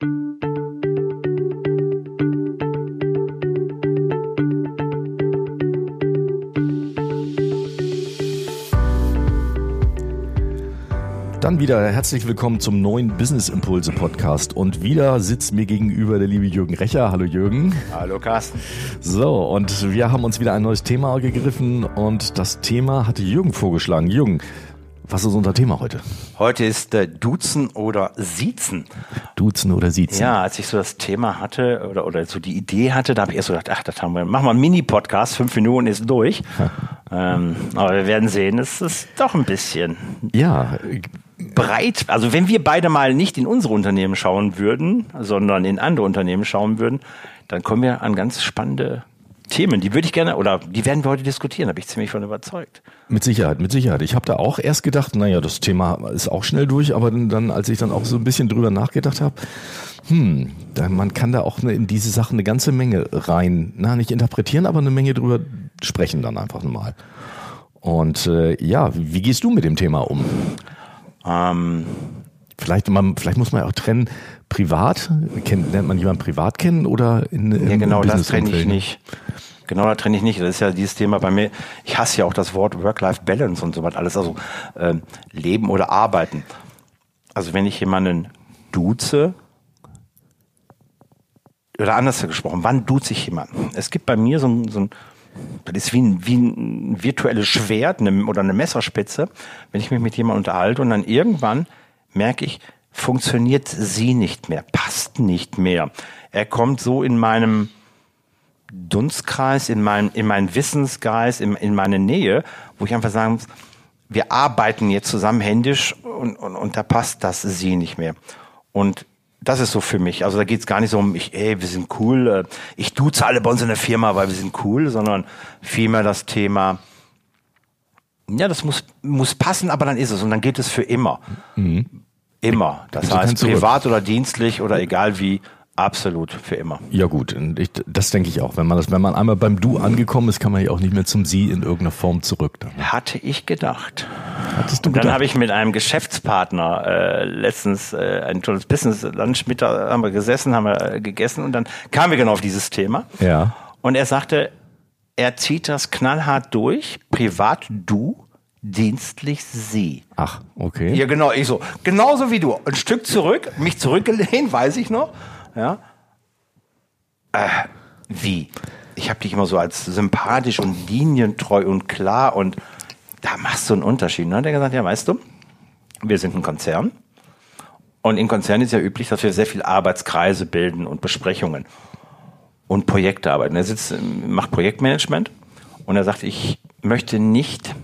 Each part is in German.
Dann wieder herzlich willkommen zum neuen Business Impulse Podcast. Und wieder sitzt mir gegenüber der liebe Jürgen Recher. Hallo Jürgen. Hallo Carsten. So, und wir haben uns wieder ein neues Thema gegriffen und das Thema hatte Jürgen vorgeschlagen. Jürgen, was ist unser Thema heute? Heute ist äh, Duzen oder Siezen. Duzen oder Siezen. Ja, als ich so das Thema hatte oder, oder so die Idee hatte, da habe ich erst so gedacht, ach, das haben wir, machen wir einen Mini-Podcast, fünf Minuten ist durch. ähm, aber wir werden sehen, es ist doch ein bisschen. Ja, breit, also wenn wir beide mal nicht in unsere Unternehmen schauen würden, sondern in andere Unternehmen schauen würden, dann kommen wir an ganz spannende Themen. Die würde ich gerne, oder die werden wir heute diskutieren, da bin ich ziemlich von überzeugt. Mit Sicherheit, mit Sicherheit. Ich habe da auch erst gedacht, naja, das Thema ist auch schnell durch, aber dann, als ich dann auch so ein bisschen drüber nachgedacht habe, hm, man kann da auch in diese Sachen eine ganze Menge rein, na, nicht interpretieren, aber eine Menge drüber sprechen dann einfach mal. Und äh, ja, wie gehst du mit dem Thema um? Ähm, vielleicht, man, vielleicht muss man auch trennen, privat, kennt, lernt man jemanden privat kennen oder in Ja, genau, das trenne ich nicht. Genau, da trenne ich nicht. Das ist ja dieses Thema bei mir. Ich hasse ja auch das Wort Work-Life-Balance und so was alles. Also äh, Leben oder Arbeiten. Also wenn ich jemanden duze, oder anders gesprochen, wann duze ich jemanden? Es gibt bei mir so, so ein, das ist wie ein, wie ein virtuelles Schwert eine, oder eine Messerspitze, wenn ich mich mit jemandem unterhalte und dann irgendwann merke ich, funktioniert sie nicht mehr, passt nicht mehr. Er kommt so in meinem Dunstkreis, in meinem, in meinen Wissenskreis, in, in meine Nähe, wo ich einfach sagen muss, wir arbeiten jetzt zusammen händisch und, und, und da passt das sie nicht mehr. Und das ist so für mich. Also da geht es gar nicht so um, ich, ey, wir sind cool, äh, ich duze alle bei uns in der Firma, weil wir sind cool, sondern vielmehr das Thema, ja, das muss, muss passen, aber dann ist es und dann geht es für immer. Mhm. Immer. Das heißt, privat oder dienstlich oder egal wie, Absolut, für immer. Ja gut, ich, das denke ich auch. Wenn man das, wenn man einmal beim Du angekommen ist, kann man ja auch nicht mehr zum Sie in irgendeiner Form zurück. Dann. Hatte ich gedacht. Hattest du Und dann habe ich mit einem Geschäftspartner äh, letztens äh, ein tolles Business Lunch mit haben wir gesessen, haben wir äh, gegessen und dann kamen wir genau auf dieses Thema. Ja. Und er sagte, er zieht das knallhart durch, privat Du, dienstlich Sie. Ach, okay. Ja, genau, ich so. Genauso wie du. Ein Stück zurück, mich zurückgelehnt, weiß ich noch. Ja? Äh, wie? Ich habe dich immer so als sympathisch und linientreu und klar und da machst du einen Unterschied. Ne? Der hat gesagt, ja, weißt du, wir sind ein Konzern und in Konzernen ist ja üblich, dass wir sehr viel Arbeitskreise bilden und Besprechungen und Projekte arbeiten. Er sitzt, macht Projektmanagement und er sagt, ich möchte nicht,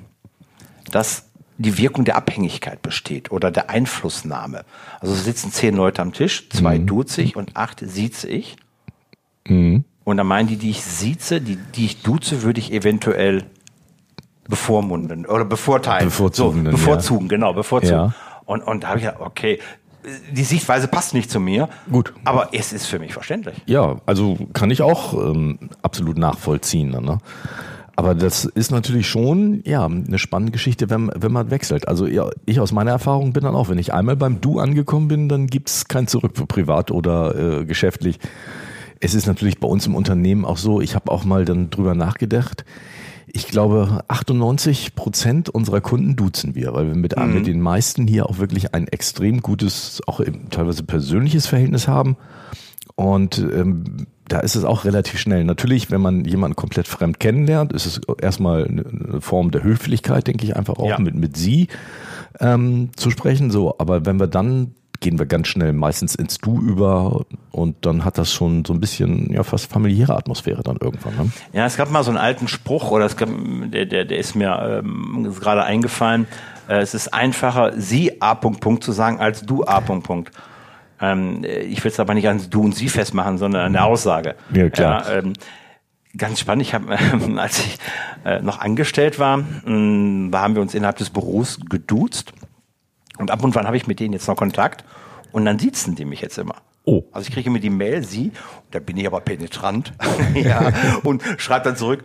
dass die Wirkung der Abhängigkeit besteht oder der Einflussnahme. Also sitzen zehn Leute am Tisch, zwei mhm. duze ich und acht sieze ich. Mhm. Und dann meinen die, die ich sieze, die, die ich duze, würde ich eventuell bevormunden oder bevorteilen. Bevorzugen. So, bevorzugen, ja. genau, bevorzugen. Ja. Und, und da habe ich ja, okay, die Sichtweise passt nicht zu mir. Gut. Aber es ist für mich verständlich. Ja, also kann ich auch ähm, absolut nachvollziehen. Ne? Aber das ist natürlich schon, ja, eine spannende Geschichte, wenn, wenn man wechselt. Also ja, ich aus meiner Erfahrung bin dann auch, wenn ich einmal beim Du angekommen bin, dann gibt's kein Zurück für privat oder äh, geschäftlich. Es ist natürlich bei uns im Unternehmen auch so, ich habe auch mal dann drüber nachgedacht. Ich glaube, 98 Prozent unserer Kunden duzen wir, weil wir mit, mhm. mit den meisten hier auch wirklich ein extrem gutes, auch teilweise persönliches Verhältnis haben. Und ähm, da ist es auch relativ schnell. Natürlich, wenn man jemanden komplett fremd kennenlernt, ist es erstmal eine Form der Höflichkeit, denke ich, einfach auch ja. mit, mit sie ähm, zu sprechen. So, aber wenn wir dann gehen wir ganz schnell meistens ins Du über und dann hat das schon so ein bisschen ja fast familiäre Atmosphäre dann irgendwann. Ne? Ja, es gab mal so einen alten Spruch oder es gab, der, der, der ist mir ähm, gerade eingefallen. Äh, es ist einfacher, sie A. Punkt, Punkt zu sagen, als du A. Punkt, Punkt. Ähm, ich will es aber nicht an du und sie festmachen, sondern an der Aussage. Ja, klar. Ja, ähm, ganz spannend. Ich habe, äh, als ich äh, noch angestellt war, mh, hm, haben wir uns innerhalb des Büros geduzt. Und ab und wann habe ich mit denen jetzt noch Kontakt. Und dann siezen die mich jetzt immer. Oh. Also ich kriege mir die Mail, sie, da bin ich aber penetrant, ja, und schreibe dann zurück,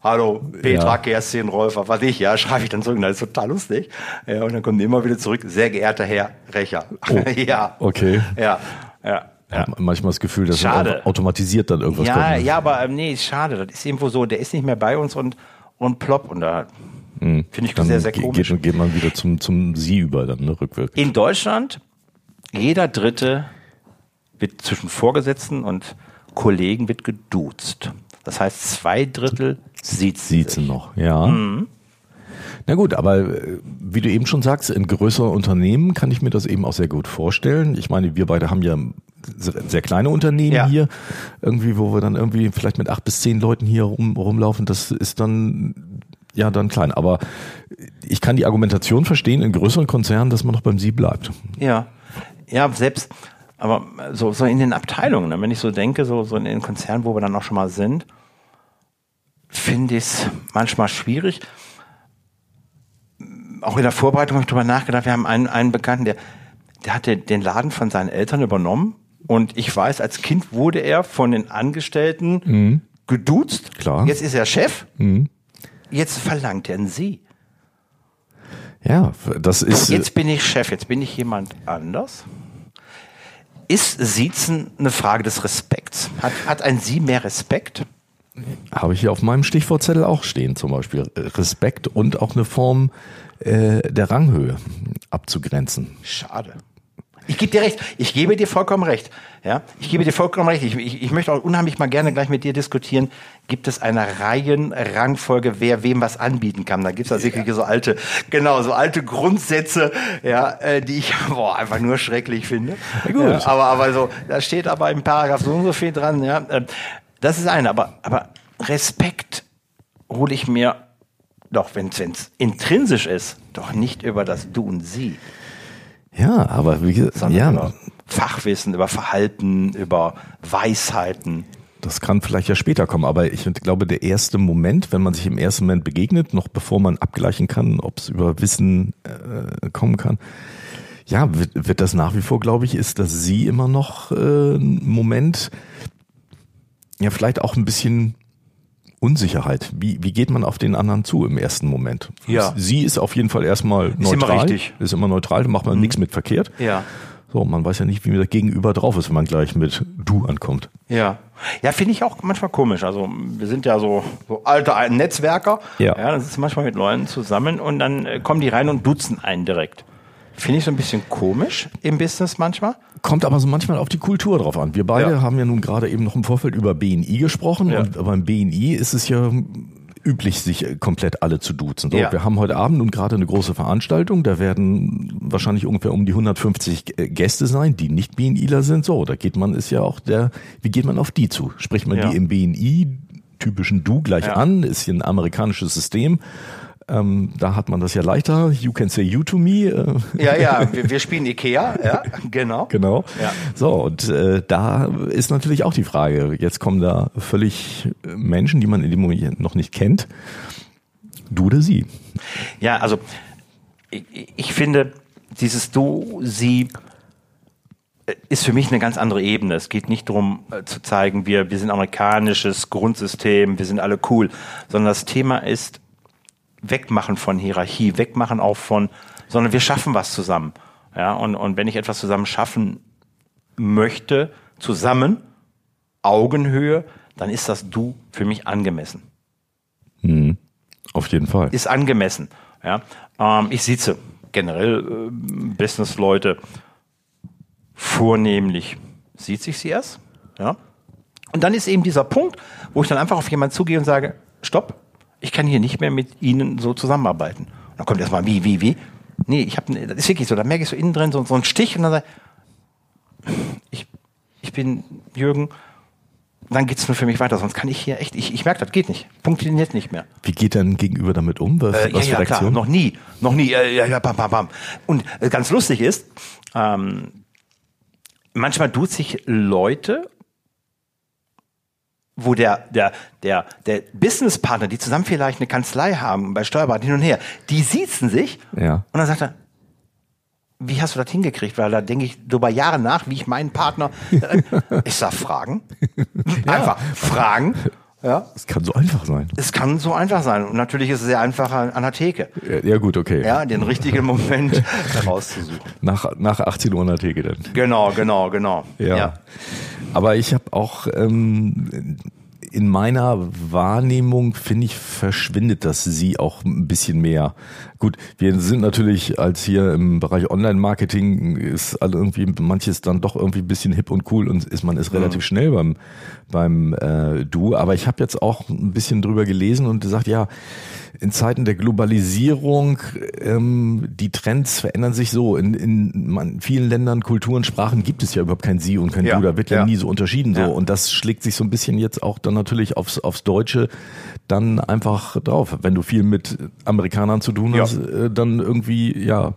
Hallo, Petra, ja. Kerstin, Rolf, was ich, ja, schreibe ich dann zurück. Das ist total lustig. Ja, und dann kommt immer wieder zurück, sehr geehrter Herr Recher. Oh. ja. Okay. Ja, ja. Ja. Manchmal das Gefühl, dass Schade. automatisiert dann irgendwas ja, kommt. ne? ja, aber ähm, nee, ist schade. Das ist irgendwo so, der ist nicht mehr bei uns und, und plopp. Und da finde ich Mhm. Dann sehr, sehr komisch. Geht, geht man wieder zum, zum Sie über, dann ne, rückwirkend. In Deutschland, jeder Dritte wird zwischen Vorgesetzten und Kollegen wird geduzt. Das heißt, zwei Drittel sieht sie noch, ja. Mhm. Na gut, aber äh, wie du eben schon sagst, in größeren Unternehmen kann ich mir das eben auch sehr gut vorstellen. Ich meine, wir beide haben ja sehr sehr kleine Unternehmen Ja. hier, irgendwie, wo wir dann irgendwie vielleicht mit acht bis zehn Leuten hier rum, rumlaufen. Das ist dann ja dann klein. Aber ich kann die Argumentation verstehen in größeren Konzernen, dass man noch beim Sie bleibt. Ja, ja, selbst, aber so, so in den Abteilungen, ne, wenn ich so denke, so, so in den Konzernen, wo wir dann auch schon mal sind, finde ich es manchmal schwierig. Auch in der Vorbereitung habe ich drüber nachgedacht, wir haben einen, einen Bekannten, der, der hatte den Laden von seinen Eltern übernommen und ich weiß, als Kind wurde er von den Angestellten geduzt. Klar. Jetzt ist er Chef. Jetzt verlangt er einen Sie. Ja, das ist. Jetzt bin ich Chef, jetzt bin ich jemand anders. Ist Siezen eine Frage des Respekts? Hat, hat ein Sie mehr Respekt? Habe ich hier auf meinem Stichwortzettel auch stehen, zum Beispiel Respekt und auch eine Form äh, der Ranghöhe abzugrenzen. Schade. Ich gebe dir recht. Ich gebe dir vollkommen recht. Ja, ich gebe dir vollkommen recht. Ich, ich, ich möchte auch unheimlich mal gerne gleich mit dir diskutieren. Gibt es eine Reihenrangfolge, wer wem was anbieten kann? Da gibt es wirklich so alte, genau, so alte Grundsätze, ja, äh, die ich boah, einfach nur schrecklich finde. gut. Ja, aber, aber so, da steht aber im Paragraph so und so viel dran. Ja, Ähm, das ist eine. Aber, aber Respekt hole ich mir doch, wenn es intrinsisch ist, doch nicht über das Du und Sie Ja, aber wie gesagt, sondern ja, über Fachwissen, über Verhalten, über Weisheiten. das kann vielleicht ja später kommen, aber ich glaube, der erste Moment, wenn man sich im ersten Moment begegnet, noch bevor man abgleichen kann, ob es über Wissen äh, kommen kann, ja, wird, wird das nach wie vor, glaube ich, ist, dass sie immer noch äh, ein Moment, ja, vielleicht auch ein bisschen Unsicherheit. Wie, wie geht man auf den anderen zu im ersten Moment? Ja. Sie ist auf jeden Fall erstmal immer neutral. richtig. Ist immer neutral, da macht man nichts mit verkehrt. Ja. So, man weiß ja nicht, wie das Gegenüber drauf ist, wenn man gleich mit du ankommt. Ja. Ja, finde ich auch manchmal komisch. Also wir sind ja so, so alte Netzwerker. Ja. ja. Dann sitzen manchmal mit Leuten zusammen und dann äh, kommen die rein und duzen einen direkt. Finde ich so ein bisschen komisch im Business manchmal. Kommt aber so manchmal auf die Kultur drauf an. Wir beide Ja. haben ja nun gerade eben noch im Vorfeld über BNI gesprochen Ja. und beim BNI ist es ja üblich, sich komplett alle zu duzen. So, Ja. Wir haben heute Abend nun gerade eine große Veranstaltung, da werden wahrscheinlich ungefähr um die 150 Gäste sein, die nicht BNIler sind. So, da geht man, ist ja auch der, wie geht man auf die zu? Spricht man Ja. die im BNI typischen Du gleich Ja. an? Ist hier ein amerikanisches System. Ähm, da hat man das ja leichter. You can say you to me. Äh, Ja, ja, wir, wir spielen Ikea, ja, genau. Genau. Ja. So, und äh, da ist natürlich auch die Frage, jetzt kommen da völlig Menschen, die man in dem Moment noch nicht kennt. Du oder sie? Ja, also ich, ich finde, dieses Du, Sie äh, ist für mich eine ganz andere Ebene. Es geht nicht darum äh, zu zeigen, wir, wir sind amerikanisches Grundsystem, wir sind alle cool, sondern das Thema ist wegmachen von Hierarchie, wegmachen auch von, sondern wir schaffen was zusammen. Ja, und, und wenn ich etwas zusammen schaffen möchte, zusammen, Augenhöhe, dann ist das Du für mich angemessen Auf jeden Fall. ist angemessen. Ja? Ähm, ich sitze generell äh, Businessleute vornehmlich sieht sich sie erst. Ja? Und dann ist eben dieser Punkt, wo ich dann einfach auf jemanden zugehe und sage, stopp, ich kann hier nicht mehr mit Ihnen so zusammenarbeiten. Und dann kommt erstmal, wie, wie, wie? Nee, ich habe, das ist wirklich so, da merke ich so innen drin so, so einen Stich und dann sage ich, ich bin Jürgen, dann geht's nur für mich weiter, sonst kann ich hier echt, ich, ich merke, das geht nicht, funktioniert nicht mehr. Wie geht dein Gegenüber damit um? Was, Äh, was ja, ja, klar, noch nie, noch nie, äh, ja, ja, bam, bam, bam. Und äh, ganz lustig ist, ähm, manchmal tut sich Leute, wo der, der, der, der Businesspartner, die zusammen vielleicht eine Kanzlei haben, bei Steuerberatung hin und her, die siezen sich Ja. und dann sagt er, wie hast du das hingekriegt? Weil da denke ich über Jahre nach, wie ich meinen Partner, ich sag Fragen, einfach Fragen Ja. Es kann so einfach sein. Es kann so einfach sein. Und natürlich ist es sehr einfach an der Theke. Ja, ja gut, okay. Ja, den richtigen Moment herauszusuchen. Nach, nach 18 Uhr an der Theke dann. Genau, genau, genau. Ja. Aber ich habe auch ähm, in meiner Wahrnehmung, finde ich, verschwindet das sie auch ein bisschen mehr. Gut, wir sind natürlich als hier im Bereich Online-Marketing ist irgendwie manches dann doch irgendwie ein bisschen hip und cool und ist man ist relativ schnell beim beim äh, Du. Aber ich habe jetzt auch ein bisschen drüber gelesen und gesagt, ja, in Zeiten der Globalisierung, ähm, die Trends verändern sich so. In, in vielen Ländern, Kulturen, Sprachen gibt es ja überhaupt kein Sie und kein Ja, Du. Da wird ja, ja. nie so unterschieden so. Ja. Und das schlägt sich so ein bisschen jetzt auch dann natürlich aufs, aufs Deutsche dann einfach drauf. Wenn du viel mit Amerikanern zu tun Ja. Äh, dann irgendwie, ja,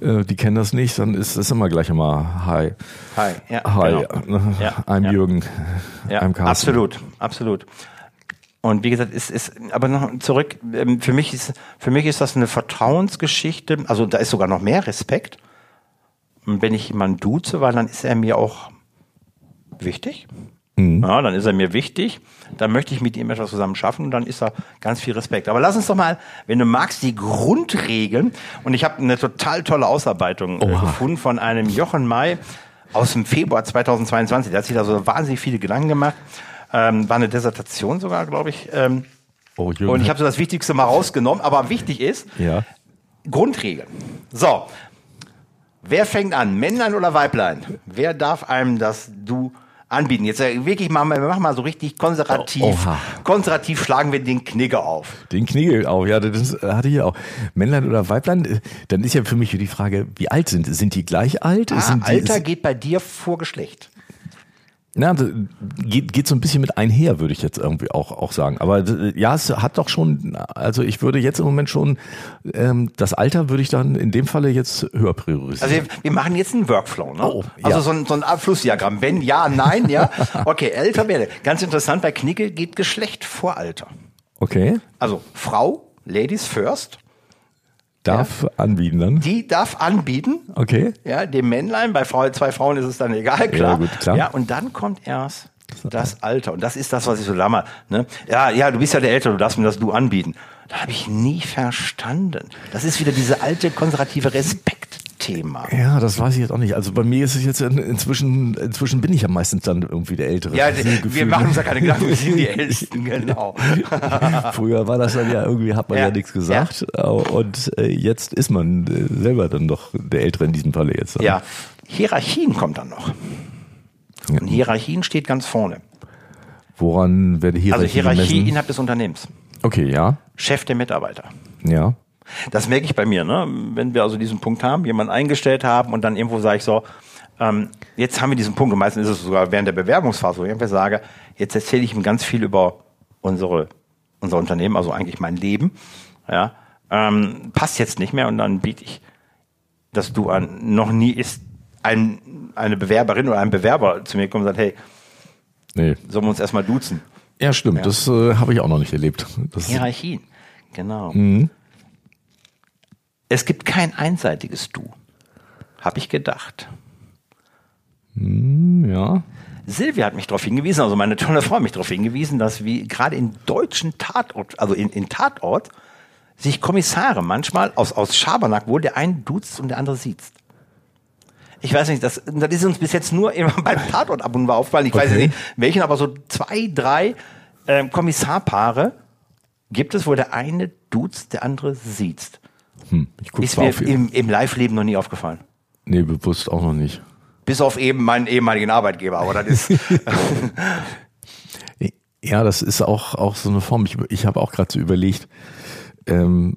äh, die kennen das nicht, dann ist es immer gleich immer Hi. Hi. Ja, Hi, genau. äh, Ja, I'm ja. Jürgen. Ja, I'm Carsten. absolut, absolut. Und wie gesagt, ist, ist, aber noch zurück, ähm, für mich ist, für mich ist das eine Vertrauensgeschichte, also da ist sogar noch mehr Respekt. Und wenn ich jemanden duze, weil dann ist er mir auch wichtig. Ja, dann ist er mir wichtig. Dann möchte ich mit ihm etwas zusammen schaffen und dann ist da ganz viel Respekt. Aber lass uns doch mal, wenn du magst, die Grundregeln. Und ich habe eine total tolle Ausarbeitung äh, Oha. gefunden von einem Jochen May aus dem Februar 2022. Der hat sich da so wahnsinnig viele Gedanken gemacht. Ähm, war eine Dissertation sogar, glaube ich. Ähm, Oh, und ich habe so das Wichtigste mal rausgenommen. Aber wichtig ist, ja. Grundregeln. So. Wer fängt an? Männlein oder Weiblein? Wer darf einem das Du anbieten? Jetzt äh, wirklich mal, wir machen mal so richtig konservativ. Oh, oha. konservativ schlagen wir den Knigge auf. Den Knigel auch, ja, das äh, hatte ich auch. Männlein oder Weiblein, äh, dann ist ja für mich die Frage, wie alt sind? Sind die gleich alt? Ah, die, Alter geht bei dir vor Geschlecht. Na, das geht, geht so ein bisschen mit einher, würde ich jetzt irgendwie auch, auch sagen. Aber ja, es hat doch schon, also ich würde jetzt im Moment schon, ähm, das Alter würde ich dann in dem Falle jetzt höher priorisieren. Also wir, wir machen jetzt einen Workflow, ne? Oh, ja. Also so ein, so ein Abflussdiagramm. Wenn ja, nein, ja. Okay, älter werde. Ganz interessant, bei Knigge geht Geschlecht vor Alter. okay, Also Frau, Ladies first, darf anbieten dann. die darf anbieten, Okay. Ja, dem Männlein, bei zwei Frauen ist es dann egal, klar. gut, klar. Ja, und dann kommt erst das Alter. Und das ist das, was ich so lammer. Ne? Ja, ja, du bist ja der Ältere, du darfst mir das Du anbieten. Das habe ich nie verstanden. Das ist wieder diese alte konservative Respektthema. Ja, das weiß ich jetzt auch nicht. Also bei mir ist es jetzt in, inzwischen, inzwischen bin ich ja meistens dann irgendwie der Ältere. Ja, ein wir machen uns ja keine Gedanken, wir sind die Ältesten, genau. Früher war das dann ja irgendwie, hat man ja, Ja, nichts gesagt. Und äh, jetzt ist man äh, selber dann doch der Ältere in diesem Falle jetzt. Ja, Hierarchien kommt dann noch. Ja. Und Hierarchien steht ganz vorne. Woran werde Hierarchie Also Hierarchie gemessen? innerhalb des Unternehmens. Okay, ja. Chef der Mitarbeiter. Ja. Das merke ich bei mir, ne? Wenn wir also diesen Punkt haben, jemanden eingestellt haben und dann irgendwo sage ich so, ähm, jetzt haben wir diesen Punkt und meistens ist es sogar während der Bewerbungsphase, wo ich irgendwie sage, jetzt erzähle ich ihm ganz viel über unsere, unser Unternehmen, also eigentlich mein Leben, ja, ähm, passt jetzt nicht mehr und dann biete ich das Du an. Noch nie ist ein, eine Bewerberin oder ein Bewerber zu mir gekommen und sagt, hey, Nee. sollen wir uns erstmal duzen? Ja, stimmt. Das äh, habe ich auch noch nicht erlebt. Das Hierarchien, genau. Es gibt kein einseitiges Du, habe ich gedacht. ja. Silvia hat mich darauf hingewiesen, also meine tolle Frau hat mich darauf hingewiesen, dass wie gerade in deutschen Tatort, also in, in Tatort, sich Kommissare manchmal aus, aus Schabernack wohl der eine duzt und der andere siezt. Ich weiß nicht, das, das ist uns bis jetzt nur immer beim Tatort ab und zu aufgefallen. Ich weiß Okay. nicht welchen, aber so zwei, drei ähm, Kommissarpaare gibt es, wo der eine duzt, der andere siezt. Hm, ich gucke Ist mir auf im, im Live-Leben noch nie aufgefallen. Nee, bewusst auch noch nicht. Bis auf eben meinen ehemaligen Arbeitgeber, aber das ist. Ja, das ist auch, auch so eine Form. Ich, ich habe auch gerade so überlegt, ähm,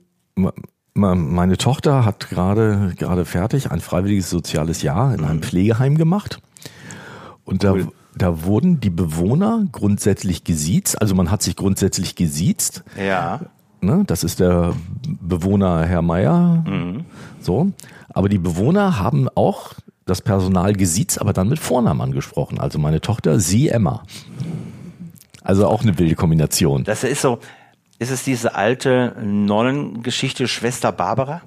meine Tochter hat gerade gerade fertig ein freiwilliges soziales Jahr in einem Pflegeheim gemacht. Und da, da wurden die Bewohner grundsätzlich gesiezt. Also man hat sich grundsätzlich gesiezt. ja. Ne? Das ist der Bewohner Herr Meier. So. Aber die Bewohner haben auch das Personal gesiezt, aber dann mit Vornamen angesprochen. Also meine Tochter, sie Emma. Also auch eine wilde Kombination. Das ist so, ist es diese alte Nonnengeschichte Schwester Barbara?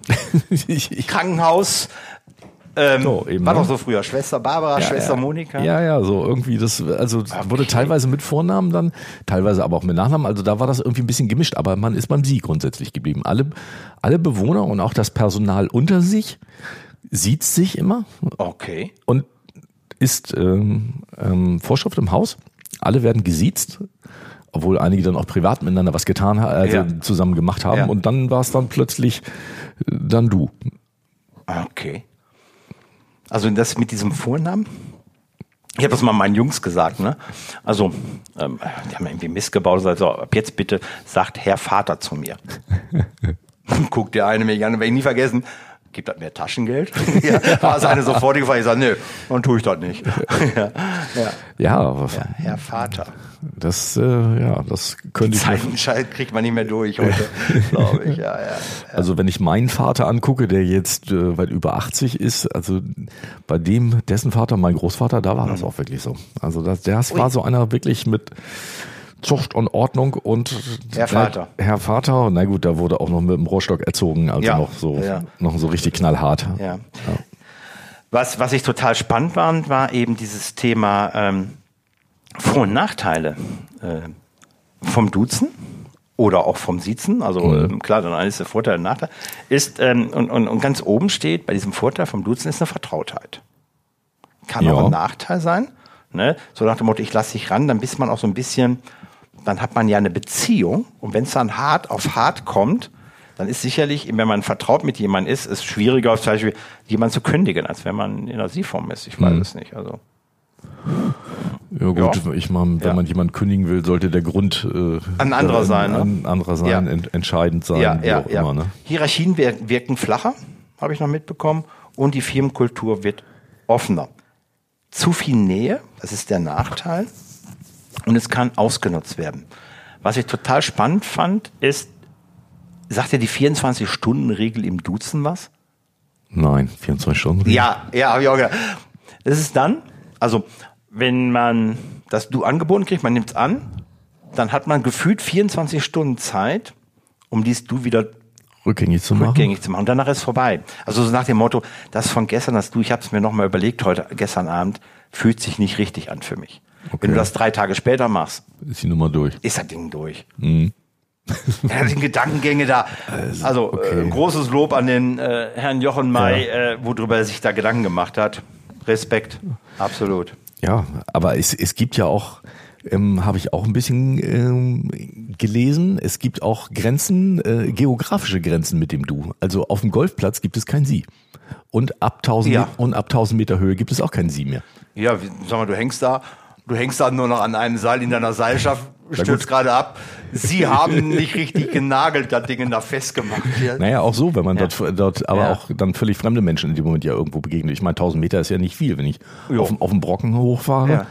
ich, ich, Krankenhaus, Ähm, So, eben, war ne? doch so früher. Schwester Barbara, Schwester ja. Monika. Ja, ja, so irgendwie das, also wurde teilweise mit Vornamen dann, teilweise aber auch mit Nachnamen. Also da war das irgendwie ein bisschen gemischt, aber man ist beim Sie grundsätzlich geblieben. Alle, alle Bewohner und auch das Personal unter sich sieht sich immer Okay. und ist ähm, ähm, Vorschrift im Haus. Alle werden gesiezt, obwohl einige dann auch privat miteinander was getan haben, also Ja. zusammen gemacht haben. Ja. Und dann war es dann plötzlich äh, dann du. Okay. Also das mit diesem Vornamen? Ich habe das mal meinen Jungs gesagt, ne? Also, ähm, die haben irgendwie Mist gebaut. Also, ab jetzt bitte sagt Herr Vater zu mir. Guckt der eine mich an, werde ich nie vergessen. Gibt das mehr Taschengeld? ja, war seine sofortige Frage. Ich sage, nö, dann tue ich das nicht. ja, ja. Ja, aber ja, Herr Vater. das, äh, ja, das könnte ich mir Zeitenscheid kriegt man nicht mehr durch heute, glaube ich. Ja, ja. Also wenn ich meinen Vater angucke, der jetzt äh, weit über 80 ist, also bei dem, dessen Vater, mein Großvater, da war Mhm. das auch wirklich so. Also das, das war so einer wirklich mit Zucht und Ordnung und Herr Vater. Herr Vater, na gut, da wurde auch noch mit dem Rohrstock erzogen, also Ja. noch so, Ja. noch so richtig knallhart. Ja. Was, was ich total spannend fand, war eben dieses Thema ähm, Vor- und Nachteile äh, vom Duzen oder auch vom Siezen. Also ähm, klar, dann ist der Vorteil und Nachteil. Ist, ähm, und, und, und ganz oben steht, bei diesem Vorteil vom Duzen ist eine Vertrautheit. Kann auch ein Nachteil sein. Ne? So nach dem Motto, ich lasse dich ran, dann bist man auch so ein bisschen, dann hat man ja eine Beziehung. Und wenn es dann hart auf hart kommt, dann ist sicherlich, wenn man vertraut mit jemandem ist, ist schwieriger, zum Beispiel jemanden zu kündigen, als wenn man in einer Sie-Form ist. Ich weiß es nicht. Also Ja gut, ich meine, wenn Ja. man jemanden kündigen will, sollte der Grund äh, Ein anderer darin sein, ne? Ein anderer sein, Ja. ent, entscheidend sein, ja, wie ja, auch ja. immer. Ne? Hierarchien wir, wirken flacher, habe ich noch mitbekommen, und die Firmenkultur wird offener. Zu viel Nähe, das ist der Nachteil, und es kann ausgenutzt werden. Was ich total spannend fand, ist, sagt ja die 24-Stunden-Regel im Duzen was? Nein, 24 Stunden. Ja, ja, habe ich auch gedacht. Das ist dann, also wenn man das Du angeboten kriegt, man nimmt es an, dann hat man gefühlt 24 Stunden Zeit, um dies Du wieder Rückgängig zu machen. rückgängig zu machen. Und danach ist vorbei. Also so nach dem Motto, das von gestern, das Du, ich habe es mir nochmal überlegt heute, gestern Abend, fühlt sich nicht richtig an für mich. Wenn du das drei Tage später machst, Ist die Nummer durch. ist das Ding durch. Mhm. Ja, die Gedankengänge da. Also, äh, großes Lob an den äh, Herrn Jochen May, äh, worüber er sich da Gedanken gemacht hat. Respekt, absolut. Ja, aber es, es gibt ja auch, ähm, habe ich auch ein bisschen ähm, gelesen, es gibt auch Grenzen, äh, geografische Grenzen mit dem Du. Also auf dem Golfplatz gibt es kein Sie. Und ab 1000, Ja. Und ab 1000 Meter Höhe gibt es auch kein Sie mehr. Ja, sag mal, du hängst da, du hängst da nur noch an einem Seil in deiner Seilschaft, stürzt gerade ab. Sie haben nicht richtig genagelt, das Ding da festgemacht. Hier. Naja, auch so, wenn man Ja. dort, dort aber Ja. auch dann völlig fremde Menschen in dem Moment ja irgendwo begegnet. Ich meine, 1000 Meter ist ja nicht viel. Wenn ich Jo. auf, auf den Brocken hochfahre, Ja.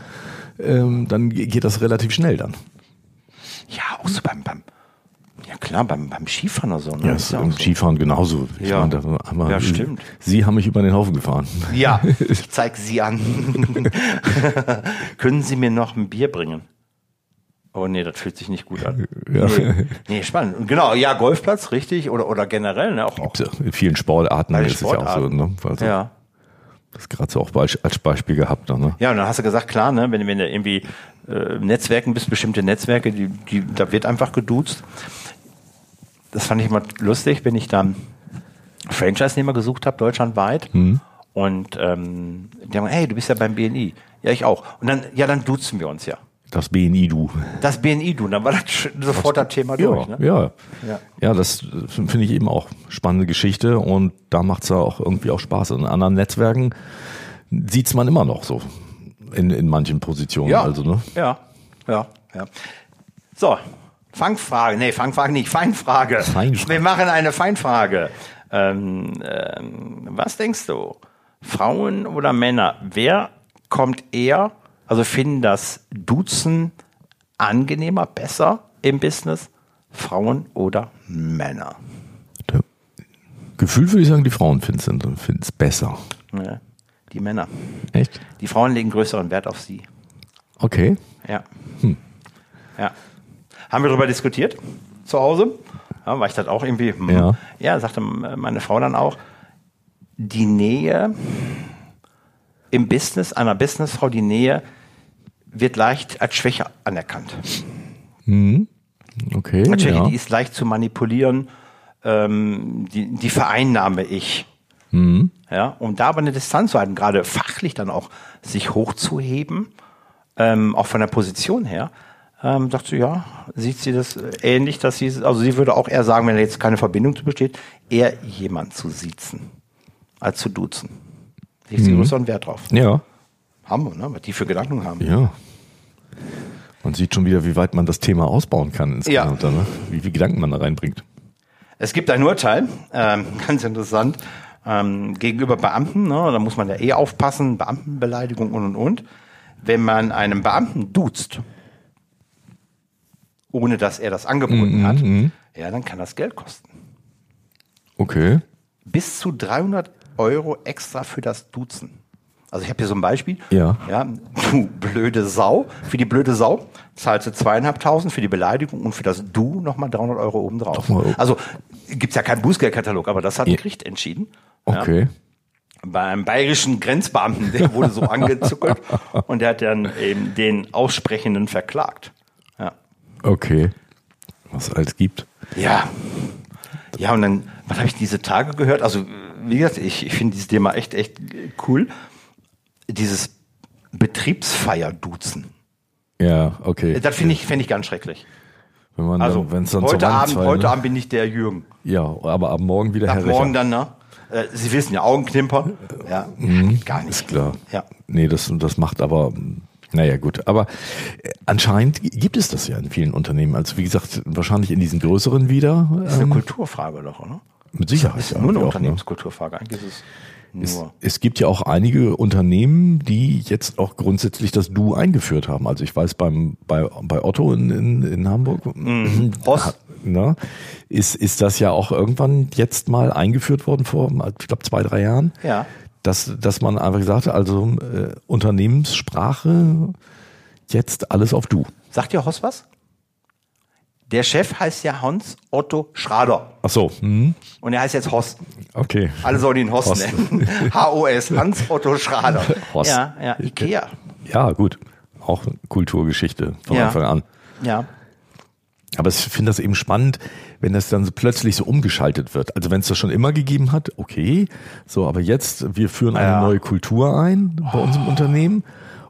ähm, dann ge- geht das relativ schnell dann. Ja, auch so beim, beim ja klar, beim, beim Skifahren oder so. Ne? Ja, Ist ja im so. Skifahren genauso. Ich Ja. meine, da haben Ja, stimmt. Sie haben mich über den Haufen gefahren. Ja, ich zeig Sie an. Können Sie mir noch ein Bier bringen? Oh nee, das fühlt sich nicht gut an. Ja. Nee, nee, spannend. Und Genau, ja, Golfplatz, richtig. Oder, oder generell, ne? Auch, auch. In vielen Sportarten ist es ja auch so. Sportarten. Ne? Also, Ja. Das gerade so auch als Beispiel gehabt. Ne? Ja, und dann hast du gesagt, klar, ne, wenn, wenn du irgendwie äh, Netzwerken bist, bestimmte Netzwerke, die, die, da wird einfach geduzt. Das fand ich immer lustig, wenn ich dann Franchise-Nehmer gesucht habe, deutschlandweit. Und ähm, die haben hey, du bist ja beim BNI. Ja, ich auch. Und dann, ja, dann duzen wir uns ja. Das BNI, du. Das BNI du, dann war das sofort das Thema durch. Ne? ja. Ja. Ja, das finde ich eben auch spannende Geschichte und da macht's ja auch irgendwie auch Spaß. In anderen Netzwerken sieht's man immer noch so in, in manchen Positionen. Ja. Also, ne? Ja, ja, ja. So, Fangfrage. Nee, Fangfrage nicht, Feinfrage. Feinfrage. Wir machen eine Feinfrage. Ähm, ähm, was denkst du? Frauen oder Männer? Wer kommt eher, also finden das Duzen angenehmer, besser im Business? Frauen oder Männer? Gefühl würde ich sagen, die Frauen finden es besser. Ja, die Männer. Echt? Die Frauen legen größeren Wert auf sie. Okay. Ja. Ja. Haben wir darüber diskutiert zu Hause? Ja, war ich das auch irgendwie? hm. Ja. Ja, sagte meine Frau dann auch. die Nähe im Business, einer Businessfrau, die Nähe wird leicht als Schwäche anerkannt. Okay. Als Schwäche, ja. die ist leicht zu manipulieren, ähm, die, die vereinnahme ich. Mhm. Ja, um da aber eine Distanz zu halten, gerade fachlich dann auch sich hochzuheben, ähm, auch von der Position her, ähm, sagt sie, ja, sieht sie das äh, ähnlich, dass sie, also sie würde auch eher sagen, wenn jetzt keine Verbindung zu besteht, eher jemand zu siezen, als zu duzen. Legt Mhm. sie größeren Wert drauf. ja. Haben wir, ne? Was die für Gedanken haben. Ja. Man sieht schon wieder, wie weit man das Thema ausbauen kann insgesamt, Ja. ne? wie viel Gedanken man da reinbringt. Es gibt ein Urteil, ähm, ganz interessant, ähm, gegenüber Beamten, ne, da muss man ja eh aufpassen, Beamtenbeleidigung und und und. Wenn man einem Beamten duzt, ohne dass er das angeboten hat, ja, dann kann das Geld kosten. Okay. Bis zu 300 Euro extra für das Duzen. Also ich habe hier so ein Beispiel. Ja. ja. Du blöde Sau. Für die blöde Sau zahlst du zweieinhalbtausend, für die Beleidigung und für das Du nochmal 300 Euro obendrauf. Nochmal- Also gibt's ja keinen Bußgeldkatalog, aber das hat Ja. Gericht entschieden. Okay. Beim bayerischen Grenzbeamten, der wurde so angezuckelt und der hat dann eben den Aussprechenden verklagt. Okay. Was es alles gibt. Ja. Ja, und dann, was habe ich diese Tage gehört? Also, wie gesagt, ich, ich finde dieses Thema echt, echt cool. Dieses Betriebsfeier-Duzen. Ja, okay. Das finde ich, fände ich ganz schrecklich. Wenn man Also, dann, dann heute, Abend, heute? Abend bin ich der Jürgen. Ja, aber ab morgen wieder Ab Herr morgen Recher. dann, ne? Äh, Sie wissen ja, Augenknimper. Ja, gar nicht. Mhm. Ist klar. Ja. Nee, das, das macht aber, naja, gut. Aber äh, anscheinend gibt es das ja in vielen Unternehmen. Also, wie gesagt, wahrscheinlich in diesen größeren wieder. Das ist eine Ähm, Kulturfrage doch, oder? mit Sicherheit. Das ist ja, nur eine ne? Unternehmenskulturfrage. Eigentlich ist es nur. Es gibt ja auch einige Unternehmen, die jetzt auch grundsätzlich das Du eingeführt haben. Also ich weiß beim bei, bei Otto in, in, in Hamburg, Ross. ne, ist, ist das ja auch irgendwann jetzt mal eingeführt worden vor, ich glaube, zwei, drei Jahren. Ja. Dass, dass man einfach gesagt hat, also äh, Unternehmenssprache, jetzt alles auf Du. Sagt ihr Hoss was? Der Chef heißt ja Hans Otto Schrader. Ach so, hm, Und er heißt jetzt Hoss. okay. Alle sollen ihn Hoss, Hoss. nennen. H-O-S, Hans Otto Schrader. Hoss. Ja, ja, Ikea. Ja, gut. Auch Kulturgeschichte von Ja. Anfang an. Ja. Aber ich finde das eben spannend, wenn das dann so plötzlich so umgeschaltet wird. Also wenn es das schon immer gegeben hat, okay, so, aber jetzt, wir führen eine Ja. neue Kultur ein bei uns im Unternehmen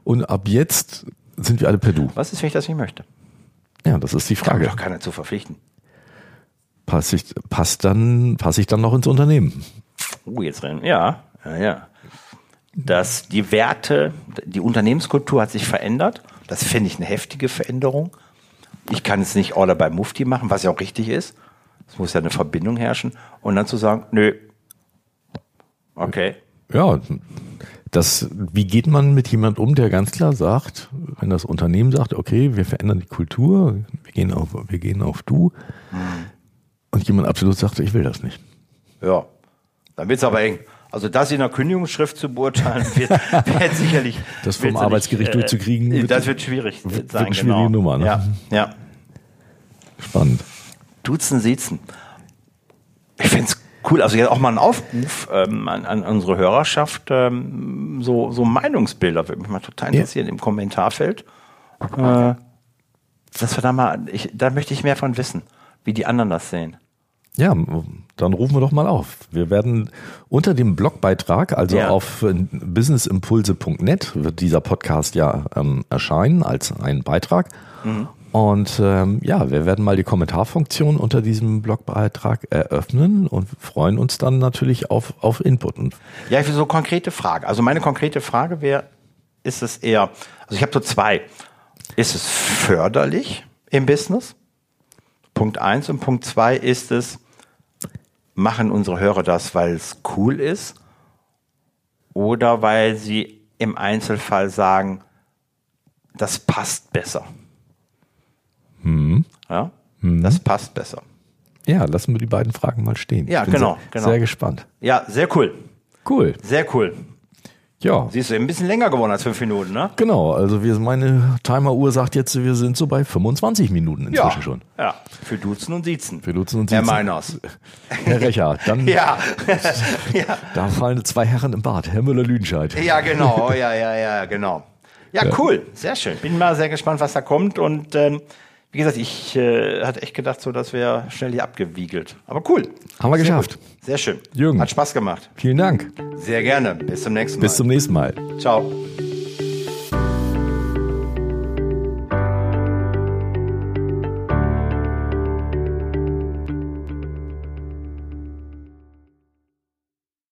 und ab jetzt sind wir alle per Du. Was ist, wenn ich das nicht möchte? Ja, das ist die Kann Frage. doch keiner zu verpflichten. Passe ich, passt dann, passe ich dann noch ins Unternehmen? Oh, jetzt rennen. Ja, ja, ja. Dass die Werte, die Unternehmenskultur hat sich verändert. Das finde ich eine heftige Veränderung. Ich kann es nicht Order bei Mufti machen, was ja auch richtig ist. Es muss ja eine Verbindung herrschen. Und dann zu sagen, nö. Okay. Ja, das, wie geht man mit jemand um, der ganz klar sagt, wenn das Unternehmen sagt, okay, wir verändern die Kultur, wir gehen auf, wir gehen auf Du, und jemand absolut sagt, ich will das nicht. Ja. Dann wird es aber eng. Also das in der Kündigungsschrift zu beurteilen, wird, wird sicherlich. Das vom wird sicherlich, Arbeitsgericht durchzukriegen, wird- Das wird schwierig wird sein. eine schwierige genau. Nummer, ne? Ja, ja. Spannend. Duzen, Siezen. Ich finde es cool. Also jetzt auch mal ein Aufruf ähm, an, an unsere Hörerschaft. Ähm, so, so Meinungsbilder würde mich mal total Ja. interessieren im Kommentarfeld. Äh, dass wir da mal, ich, da möchte ich mehr von wissen, wie die anderen das sehen. Ja, dann rufen wir doch mal auf. Wir werden unter dem Blogbeitrag, also Ja. auf businessimpulse.net, wird dieser Podcast ja ähm, erscheinen als ein Beitrag. Mhm. Und ähm, ja, wir werden mal die Kommentarfunktion unter diesem Blogbeitrag eröffnen und freuen uns dann natürlich auf, auf Input. Ja, für so konkrete Frage. Also meine konkrete Frage wäre, ist es eher, also ich habe so zwei. Ist es förderlich im Business? Punkt eins und Punkt zwei ist es, machen unsere Hörer das, weil es cool ist oder weil sie im Einzelfall sagen, das passt besser. Ja, das passt besser. ja, lassen wir die beiden Fragen mal stehen. Ja, genau, Sehr, genau. sehr gespannt. Ja, sehr cool. Cool. Sehr cool. Ja, Siehst du, ein bisschen länger geworden als fünf Minuten, ne? genau. Also wir, meine Timeruhr sagt jetzt, wir sind so bei 25 Minuten inzwischen schon. Ja, für Duzen und Siezen. Für Duzen und Herr Siezen. Meiners. Herr Recher, dann Ja. ja. da fallen zwei Herren im Bad, Herr Müller-Lüdenscheid. Ja, genau, ja, ja, ja, genau. Ja, cool, sehr schön. Bin mal sehr gespannt, was da kommt. Und ähm, wie gesagt, ich äh, hatte echt gedacht, so, das wäre schnell hier abgewiegelt. Aber cool. Haben wir Sehr geschafft. gut. Sehr schön. Jürgen. Hat Spaß gemacht. Vielen Dank. Sehr gerne. Bis zum nächsten Mal. Bis zum nächsten Mal. Ciao.